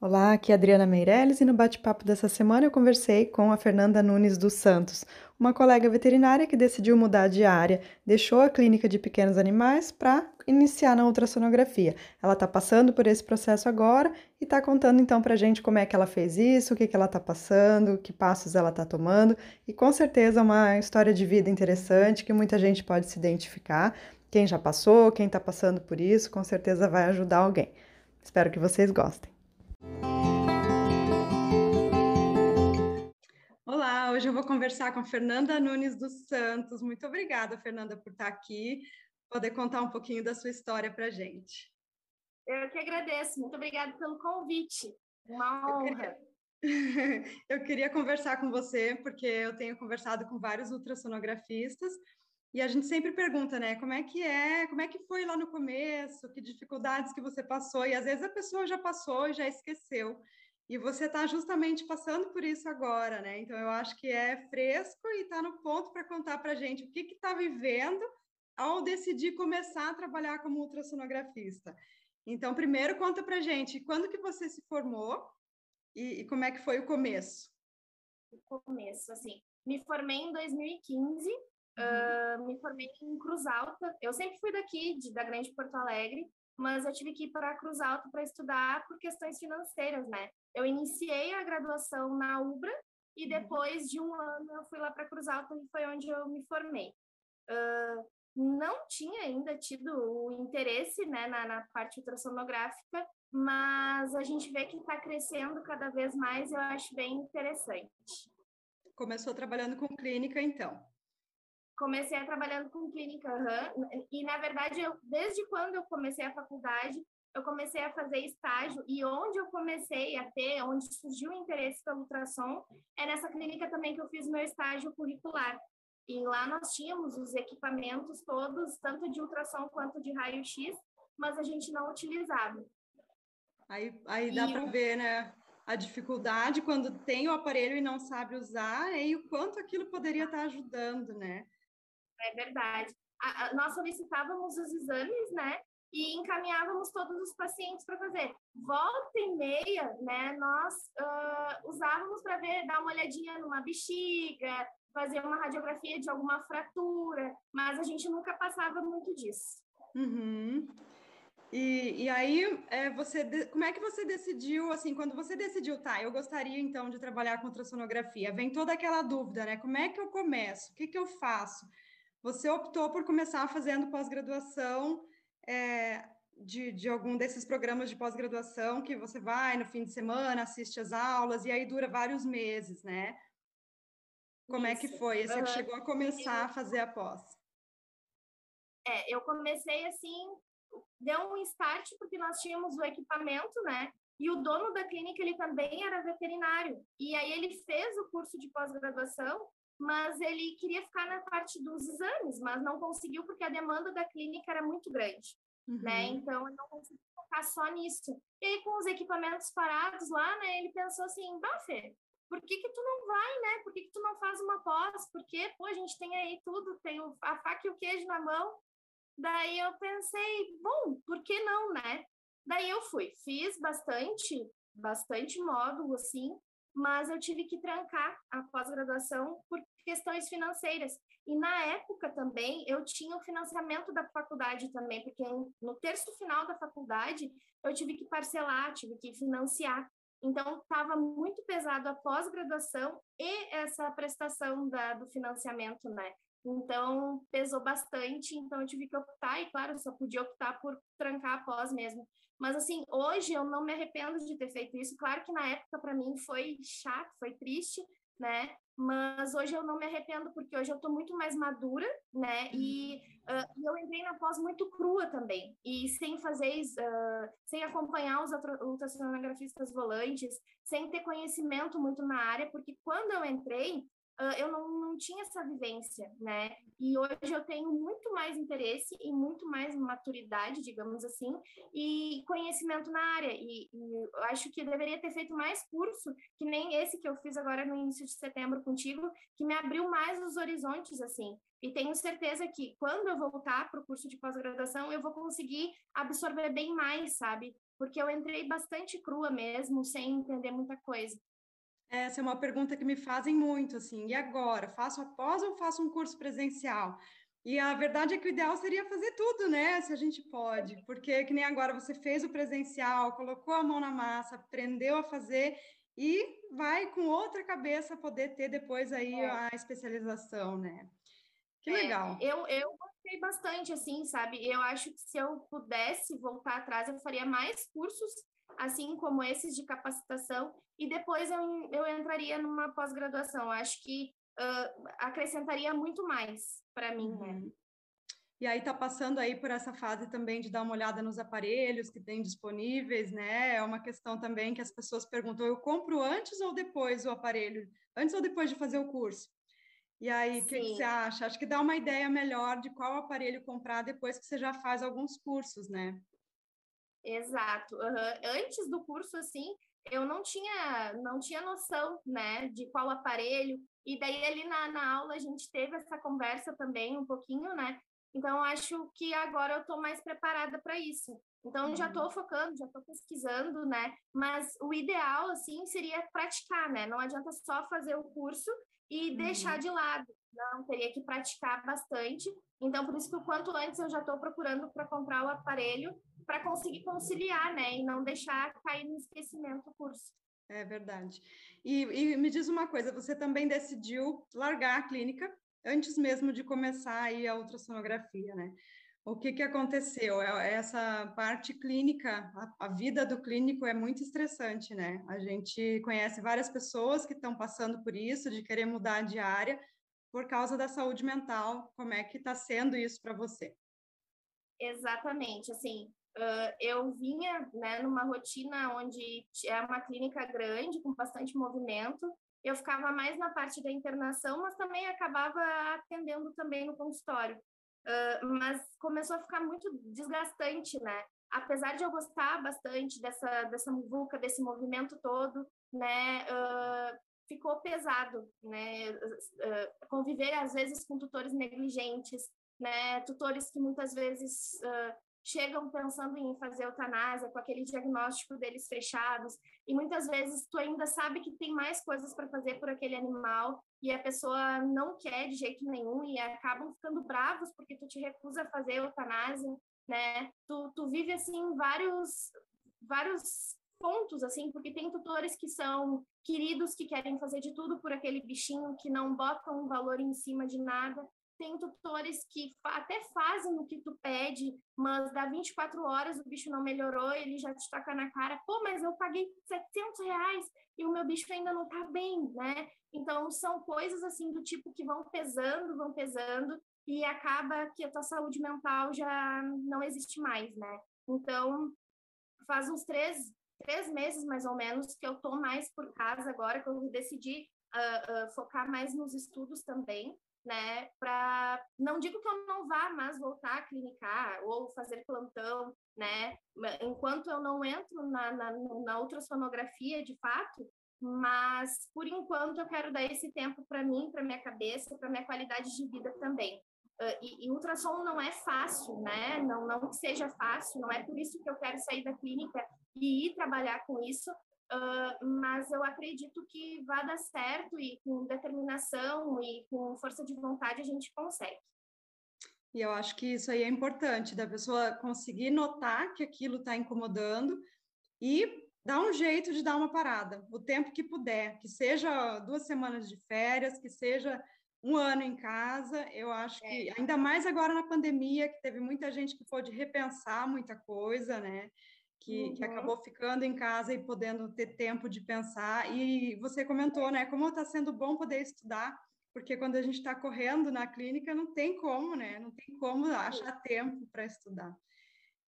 Olá, aqui é Adriana Meirelles e no bate-papo dessa semana eu conversei com a Fernanda Nunes dos Santos, uma colega veterinária que decidiu mudar de área, deixou a clínica de pequenos animais para iniciar na ultrassonografia. Ela está passando por esse processo agora e está contando então para gente como é que ela fez isso, o que, que ela está passando, que passos ela está tomando e com certeza uma história de vida interessante que muita gente pode se identificar. Quem já passou, quem está passando por isso, com certeza vai ajudar alguém. Espero que vocês gostem. Olá, hoje eu vou conversar com Fernanda Nunes dos Santos. Muito obrigada, Fernanda, por estar aqui, poder contar um pouquinho da sua história para gente. Eu que agradeço, muito obrigada pelo convite. Uma honra. Eu queria... eu queria conversar com você, porque eu tenho conversado com vários ultrassonografistas e a gente sempre pergunta, né, como é que é, como é que foi lá no começo, que dificuldades que você passou, e às vezes a pessoa já passou e já esqueceu. E você está justamente passando por isso agora, né? Então eu acho que é fresco e está no ponto para contar para a gente o que está vivendo ao decidir começar a trabalhar como ultrassonografista. Então, primeiro conta para gente quando que você se formou e, e como é que foi o começo? O começo, assim, me formei em 2015 Uh, me formei em Cruz Alta. Eu sempre fui daqui, de, da Grande Porto Alegre, mas eu tive que ir para Cruz Alta para estudar por questões financeiras, né? Eu iniciei a graduação na UBRA e uhum. depois de um ano eu fui lá para Cruz Alta e foi onde eu me formei. Uh, não tinha ainda tido o interesse né, na, na parte ultrassonográfica, mas a gente vê que está crescendo cada vez mais, eu acho bem interessante. Começou trabalhando com clínica, então? Comecei a trabalhando com clínica, uhum, e na verdade, eu, desde quando eu comecei a faculdade, eu comecei a fazer estágio, e onde eu comecei a ter, onde surgiu o interesse pelo ultrassom, é nessa clínica também que eu fiz meu estágio curricular. E lá nós tínhamos os equipamentos todos, tanto de ultrassom quanto de raio-x, mas a gente não utilizava. Aí, aí dá para ver, né? A dificuldade quando tem o aparelho e não sabe usar, e o quanto aquilo poderia estar ajudando, né? É verdade. A, a, nós solicitávamos os exames, né? E encaminhávamos todos os pacientes para fazer. Volta e meia, né? Nós uh, usávamos para ver, dar uma olhadinha numa bexiga, fazer uma radiografia de alguma fratura, mas a gente nunca passava muito disso. Uhum. E, e aí, é, você, como é que você decidiu, assim, quando você decidiu, tá, eu gostaria então de trabalhar com ultrassonografia, vem toda aquela dúvida, né? Como é que eu começo? O que, que eu faço? Você optou por começar fazendo pós-graduação é, de, de algum desses programas de pós-graduação que você vai no fim de semana, assiste as aulas e aí dura vários meses, né? Como Isso. é que foi? Você uhum. chegou a começar a fazer a pós? É, eu comecei assim, deu um start porque nós tínhamos o equipamento, né? E o dono da clínica, ele também era veterinário. E aí ele fez o curso de pós-graduação mas ele queria ficar na parte dos exames, mas não conseguiu porque a demanda da clínica era muito grande, né? uhum. né? Então ele não conseguiu focar só nisso. E aí com os equipamentos parados lá, né, ele pensou assim, Bafê, por que que tu não vai, né? Por que que tu não faz uma pós? Porque, pô, a gente tem aí tudo, tem a faca e o queijo na mão. Daí eu pensei, bom, por que não, né? Daí eu fui, fiz bastante, bastante módulo, assim, mas eu tive que trancar a pós-graduação por questões financeiras. E na época também eu tinha o financiamento da faculdade também, porque no terço final da faculdade eu tive que parcelar, tive que financiar. Então estava muito pesado a pós-graduação e essa prestação da, do financiamento, né? Então pesou bastante, então eu tive que optar, e claro, só podia optar por trancar a pós mesmo. Mas assim, hoje eu não me arrependo de ter feito isso. Claro que na época para mim foi chato, foi triste, né? Mas hoje eu não me arrependo porque hoje eu estou muito mais madura, né? E uh, eu entrei na pós muito crua também e sem fazer, uh, sem acompanhar os ultrassonografistas volantes, sem ter conhecimento muito na área, porque quando eu entrei uh, eu não tinha essa vivência, né? E hoje eu tenho muito mais interesse e muito mais maturidade, digamos assim, e conhecimento na área. E, e acho que deveria ter feito mais curso, que nem esse que eu fiz agora no início de setembro contigo, que me abriu mais os horizontes, assim. E tenho certeza que quando eu voltar para o curso de pós-graduação, eu vou conseguir absorver bem mais, sabe? porque eu entrei bastante crua mesmo, sem entender muita coisa. Essa é uma pergunta que me fazem muito, assim, e agora? Faço após ou faço um curso presencial? E a verdade é que o ideal seria fazer tudo, né? Se a gente pode, porque que nem agora você fez o presencial, colocou a mão na massa, aprendeu a fazer e vai com outra cabeça poder ter depois aí é. a especialização, né? Que é, legal. Eu, eu gostei bastante, assim, sabe? Eu acho que se eu pudesse voltar atrás, eu faria mais cursos, assim como esses de capacitação, e depois eu, eu entraria numa pós-graduação. Acho que uh, acrescentaria muito mais para mim, né? uhum. E aí está passando aí por essa fase também de dar uma olhada nos aparelhos que tem disponíveis, né? É uma questão também que as pessoas perguntam: eu compro antes ou depois o aparelho? Antes ou depois de fazer o curso? E aí, o que, que, você acha? Acho que dá uma ideia melhor de qual aparelho comprar depois que você já faz alguns cursos, né? Exato. Uhum. Antes do curso, assim, eu não tinha, não tinha noção, né, de qual aparelho. E daí ali na, na aula a gente teve essa conversa também um pouquinho, né? Então acho que agora eu estou mais preparada para isso. Então já estou uhum. focando, já estou pesquisando, né? Mas o ideal assim seria praticar, né? Não adianta só fazer o curso e uhum. deixar de lado. Não, teria que praticar bastante. Então, por isso que o quanto antes eu já estou procurando para comprar o aparelho para conseguir conciliar, né? E não deixar cair no esquecimento o curso. É verdade. E, e, me diz uma coisa, você também decidiu largar a clínica antes mesmo de começar aí a ultrassonografia, né? O que, que aconteceu? É, essa parte clínica, a, a vida do clínico é muito estressante, né? A gente conhece várias pessoas que estão passando por isso, de querer mudar de área por causa da saúde mental. Como é que está sendo isso para você? Exatamente, assim, Uh, eu vinha né, numa rotina onde é uma clínica grande, com bastante movimento. Eu ficava mais na parte da internação, mas também acabava atendendo também no consultório. Uh, mas começou a ficar muito desgastante, né? Apesar de eu gostar bastante dessa, dessa muvuca, desse movimento todo, né? Uh, ficou pesado, né? conviver, às vezes, com tutores negligentes, né? Tutores que muitas vezes chegam pensando em fazer eutanásia com aquele diagnóstico deles fechados e muitas vezes tu ainda sabe que tem mais coisas para fazer por aquele animal e a pessoa não quer de jeito nenhum e acabam ficando bravos porque tu te recusa a fazer eutanásia, né? Tu, tu vive assim vários vários pontos assim, porque tem tutores que são queridos que querem fazer de tudo por aquele bichinho que não botam um valor em cima de nada tem tutores que até fazem o que tu pede, mas dá 24 horas o bicho não melhorou, ele já te toca na cara, pô, mas eu paguei 700 reais e o meu bicho ainda não tá bem, né? Então, são coisas assim do tipo que vão pesando, vão pesando, e acaba que a tua saúde mental já não existe mais, né? Então, faz uns três, três meses mais ou menos que eu tô mais por casa agora, que eu decidi uh, uh, focar mais nos estudos também, né? Para não digo que eu não vá mais voltar a clinicar ou fazer plantão, né? Enquanto eu não entro na, na, na ultrassonografia de fato, mas por enquanto eu quero dar esse tempo para mim, para minha cabeça, para minha qualidade de vida também. Uh, e, e, ultrassom não é fácil, né? Não, não que seja fácil, não é por isso que eu quero sair da clínica e ir trabalhar com isso, Uh, mas eu acredito que vai dar certo e com determinação e com força de vontade a gente consegue. E eu acho que isso aí é importante, da pessoa conseguir notar que aquilo está incomodando e dar um jeito de dar uma parada, o tempo que puder, que seja duas semanas de férias, que seja um ano em casa, eu acho é. que, ainda mais agora na pandemia, que teve muita gente que pôde repensar muita coisa, né? Que, uhum. que acabou ficando em casa e podendo ter tempo de pensar. E você comentou, né, como está sendo bom poder estudar, porque quando a gente está correndo na clínica, não tem como, né? Não tem como achar tempo para estudar.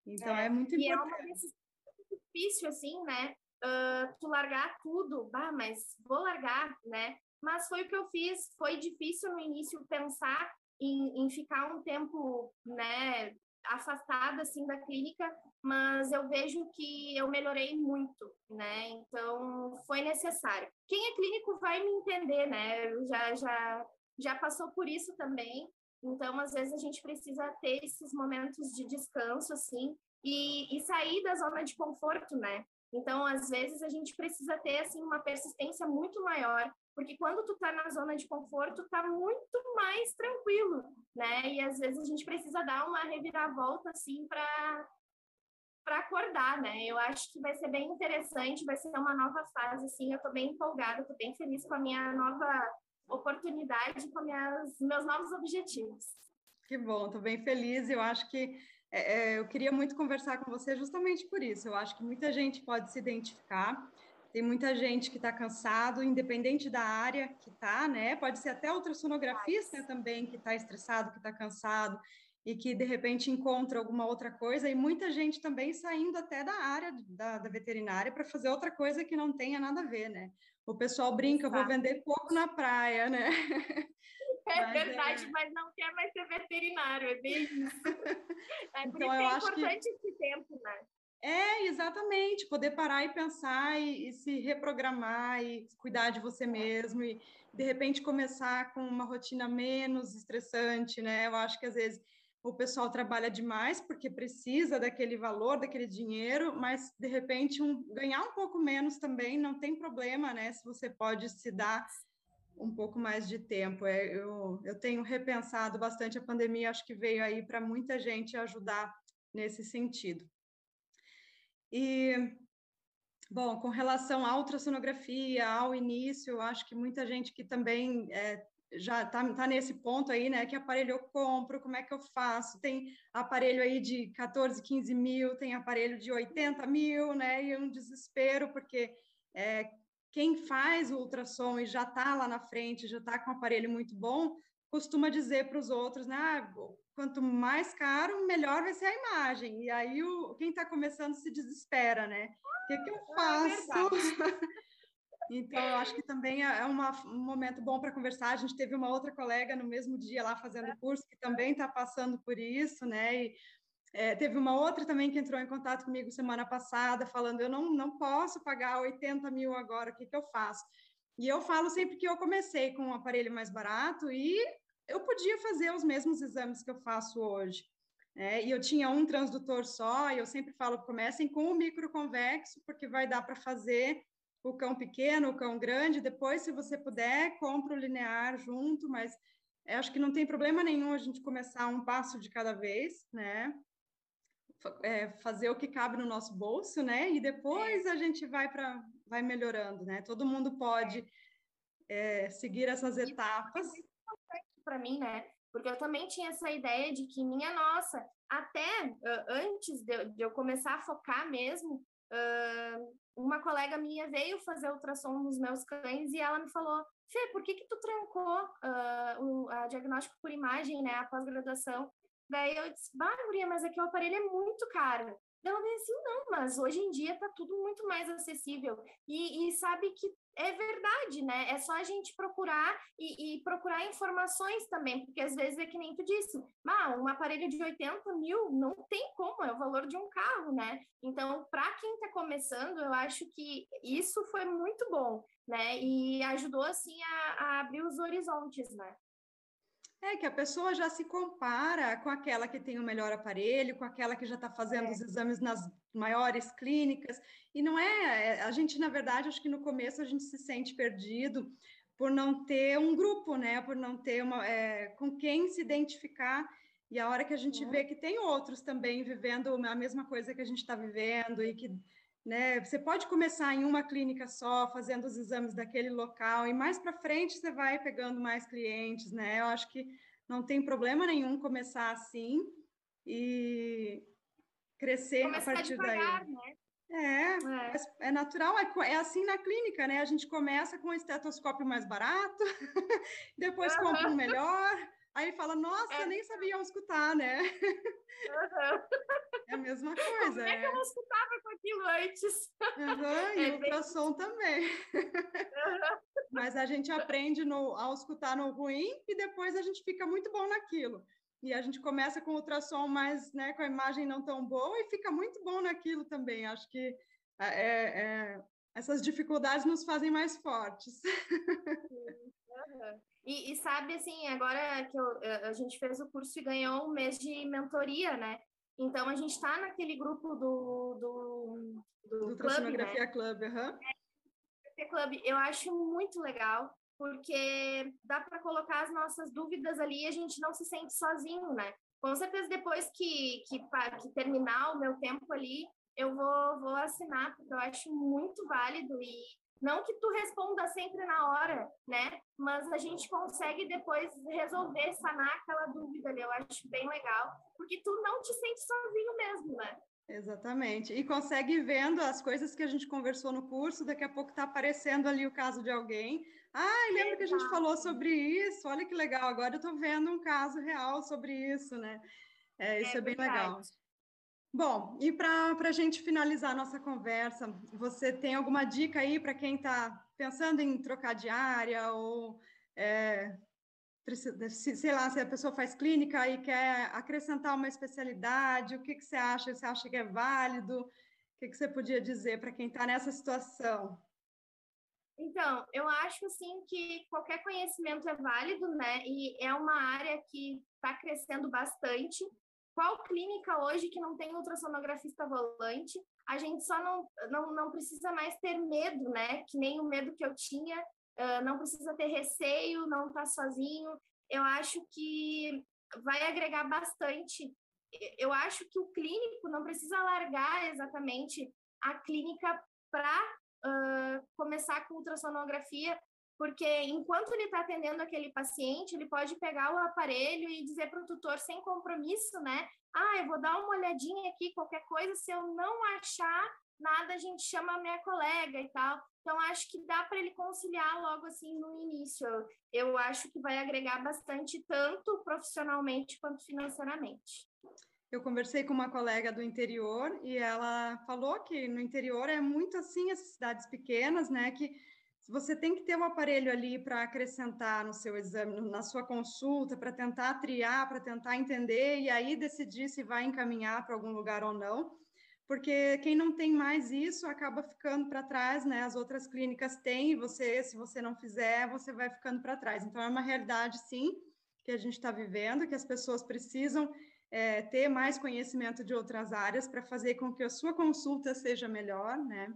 Então, é, é muito e importante. E é uma difícil, assim, né? Uh, tu largar tudo, bah, mas vou largar, né? Mas foi o que eu fiz. Foi difícil no início pensar em, em ficar um tempo, né, afastada assim da clínica, mas eu vejo que eu melhorei muito, né? Então foi necessário. Quem é clínico vai me entender, né? Já já já passou por isso também. Então às vezes a gente precisa ter esses momentos de descanso assim e, e sair da zona de conforto, né? Então, às vezes, a gente precisa ter, assim, uma persistência muito maior, porque quando tu tá na zona de conforto, tá muito mais tranquilo, né? E às vezes a gente precisa dar uma reviravolta, assim, para para acordar, né? Eu acho que vai ser bem interessante, vai ser uma nova fase, assim, eu estou bem empolgada, estou bem feliz com a minha nova oportunidade, com minhas, meus novos objetivos. Que bom, estou bem feliz, eu acho que é, é, eu queria muito conversar com você justamente por isso. Eu acho que muita gente pode se identificar. Tem muita gente que está cansado, independente da área que está, né? Pode ser até ultrassonografista também que está estressado, que está cansado e que de repente encontra alguma outra coisa. E muita gente também saindo até da área da, da veterinária para fazer outra coisa que não tenha nada a ver, né? O pessoal brinca, eu vou vender pouco na praia, né? É mas verdade, é... mas não quer mais ser veterinário, é bem isso. É então, eu é acho importante que... esse tempo, né? É, exatamente, poder parar e pensar e, e, se reprogramar e cuidar de você mesmo e de repente começar com uma rotina menos estressante, né? Eu acho que às vezes o pessoal trabalha demais porque precisa daquele valor, daquele dinheiro, mas de repente um, ganhar um pouco menos também não tem problema, né? Se você pode se dar um pouco mais de tempo. É, eu, eu tenho repensado bastante a pandemia, acho que veio aí para muita gente ajudar nesse sentido. E, bom, com relação à ultrassonografia, ao início, eu acho que muita gente que também é, já está tá nesse ponto aí, né? Que aparelho eu compro, como é que eu faço? Tem aparelho aí de 14, 15 mil, tem aparelho de 80 mil, né? E um desespero, porque é, quem faz o ultrassom e já está lá na frente, já está com um aparelho muito bom, costuma dizer para os outros, né? Ah, quanto mais caro, melhor vai ser a imagem. E aí o, quem está começando se desespera, né? O que, que eu é faço? É então, eu acho que também é, é uma, um momento bom para conversar. A gente teve uma outra colega no mesmo dia lá fazendo curso que também está passando por isso, né? E é, teve uma outra também que entrou em contato comigo semana passada, falando: eu não, não posso pagar 80 mil agora, o que, que eu faço? E eu falo sempre que eu comecei com um aparelho mais barato e eu podia fazer os mesmos exames que eu faço hoje. Né? E eu tinha um transdutor só, e eu sempre falo: comecem com o microconvexo, porque vai dar para fazer o cão pequeno, o cão grande. Depois, se você puder, compra o linear junto, mas acho que não tem problema nenhum a gente começar um passo de cada vez, né? é, fazer o que cabe no nosso bolso, né? E depois é. a gente vai para vai melhorando, né? Todo mundo pode é, seguir essas Isso etapas. É muito importante para mim, né? Porque eu também tinha essa ideia de que minha nossa, até uh, antes de, de, eu começar a focar mesmo, uh, uma colega minha veio fazer ultrassom nos meus cães e ela me falou: Fê, por que que tu trancou uh, o a diagnóstico por imagem, né? A pós-graduação? Daí eu disse, bah, Guria, mas aqui o aparelho é muito caro. Ela disse assim, não, mas hoje em dia tá tudo muito mais acessível. E, e sabe que é verdade, né? É só a gente procurar e, e, procurar informações também, porque às vezes é que nem tu disse, ah, um aparelho de 80 mil não tem como, é o valor de um carro, né? Então, para quem está começando, eu acho que isso foi muito bom, né? E ajudou, assim, a, a abrir os horizontes, né? É que a pessoa já se compara com aquela que tem o melhor aparelho, com aquela que já está fazendo é. os exames nas maiores clínicas, e não é, é, a gente, na verdade, acho que no começo a gente se sente perdido por não ter um grupo, né, por não ter uma, é, com quem se identificar, e a hora que a gente vê que tem outros também vivendo a mesma coisa que a gente está vivendo, e que né? Você pode começar em uma clínica só, fazendo os exames daquele local, e mais para frente você vai pegando mais clientes, né? Eu acho que não tem problema nenhum começar assim e crescer começar a partir devagar, daí. Né? É, é, é natural, é, é, assim na clínica, né? A gente começa com o estetoscópio mais barato, depois uhum. compra um melhor, Aí fala, nossa, é. nem sabia escutar, né? Uhum. É a mesma coisa. Como é que eu não escutava com aquilo antes? Uhum, e é o ultrassom bem... também. Uhum. Mas a gente aprende no, ao escutar no ruim e depois a gente fica muito bom naquilo. E a gente começa com o ultrassom mais, né, com a imagem não tão boa e fica muito bom naquilo também. Acho que é, é, é essas dificuldades nos fazem mais fortes. Uhum. E, e, sabe, assim, agora que eu, a gente fez o curso e ganhou um mês de mentoria, né? Então, a gente está naquele grupo do... Do, do, do Ultrassonografia né? Club, uhum. é, Club. Eu acho muito legal, porque dá para colocar as nossas dúvidas ali e a gente não se sente sozinho, né? Com certeza, depois que, que, que terminar o meu tempo ali, eu vou, vou assinar, porque eu acho muito válido e não que tu responda sempre na hora, né? Mas a gente consegue depois resolver, sanar aquela dúvida ali. Eu acho bem legal, porque tu não te sente sozinho mesmo, né? Exatamente. E consegue vendo as coisas que a gente conversou no curso, daqui a pouco está aparecendo ali o caso de alguém. Ah, lembra que a gente falou sobre isso? Olha que legal, agora eu estou vendo um caso real sobre isso, né? É, isso é, é bem verdade. legal. Bom, e para a gente finalizar a nossa conversa, você tem alguma dica aí para quem está pensando em trocar de área ou, é, sei lá, se a pessoa faz clínica e quer acrescentar uma especialidade, o que, que você acha? Você acha que é válido? O que, que você podia dizer para quem está nessa situação? Então, eu acho assim que qualquer conhecimento é válido, né? E é uma área que está crescendo bastante. Qual clínica hoje que não tem ultrassonografista volante? A gente só não, não, não precisa mais ter medo, né? Que nem o medo que eu tinha, uh, não precisa ter receio, não tá sozinho. Eu acho que vai agregar bastante. Eu acho que o clínico não precisa largar exatamente a clínica para uh, começar com ultrassonografia, porque enquanto ele está atendendo aquele paciente, ele pode pegar o aparelho e dizer para o tutor sem compromisso, né? Ah, eu vou dar uma olhadinha aqui, qualquer coisa, se eu não achar nada, a gente chama a minha colega e tal. Então, acho que dá para ele conciliar logo assim no início. Eu acho que vai agregar bastante, tanto profissionalmente quanto financeiramente. Eu conversei com uma colega do interior e ela falou que no interior é muito assim, as cidades pequenas, né? Que você tem que ter um aparelho ali para acrescentar no seu exame, na sua consulta, para tentar triar, para tentar entender e aí decidir se vai encaminhar para algum lugar ou não. Porque quem não tem mais isso acaba ficando para trás, né? As outras clínicas têm, e você, se você não fizer, você vai ficando para trás. Então, é uma realidade, sim, que a gente está vivendo, que as pessoas precisam é, ter mais conhecimento de outras áreas para fazer com que a sua consulta seja melhor, né?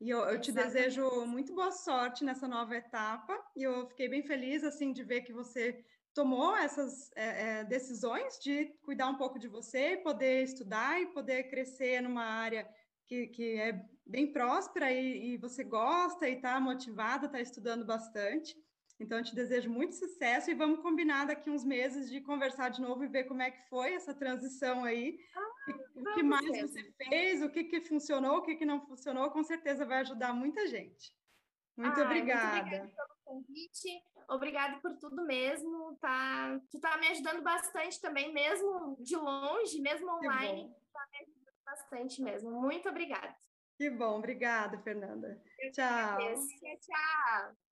E eu, eu te desejo muito boa sorte nessa nova etapa. E eu fiquei bem feliz assim de ver que você tomou essas é, é, decisões de cuidar um pouco de você, poder estudar e poder crescer numa área que, que é bem próspera e, e você gosta e está motivada, está estudando bastante. Então, eu te desejo muito sucesso e vamos combinar daqui uns meses de conversar de novo e ver como é que foi essa transição aí. Ah, o que mais mesmo. você fez, o que, que funcionou, o que, que não funcionou, com certeza vai ajudar muita gente. Muito obrigada. Muito obrigada pelo convite. Obrigada por tudo mesmo. Tá, tu tá me ajudando bastante também, mesmo de longe, mesmo online. Tá me ajudando bastante mesmo. Muito obrigada. Que bom, obrigada, Fernanda. Eu tchau. Tchau.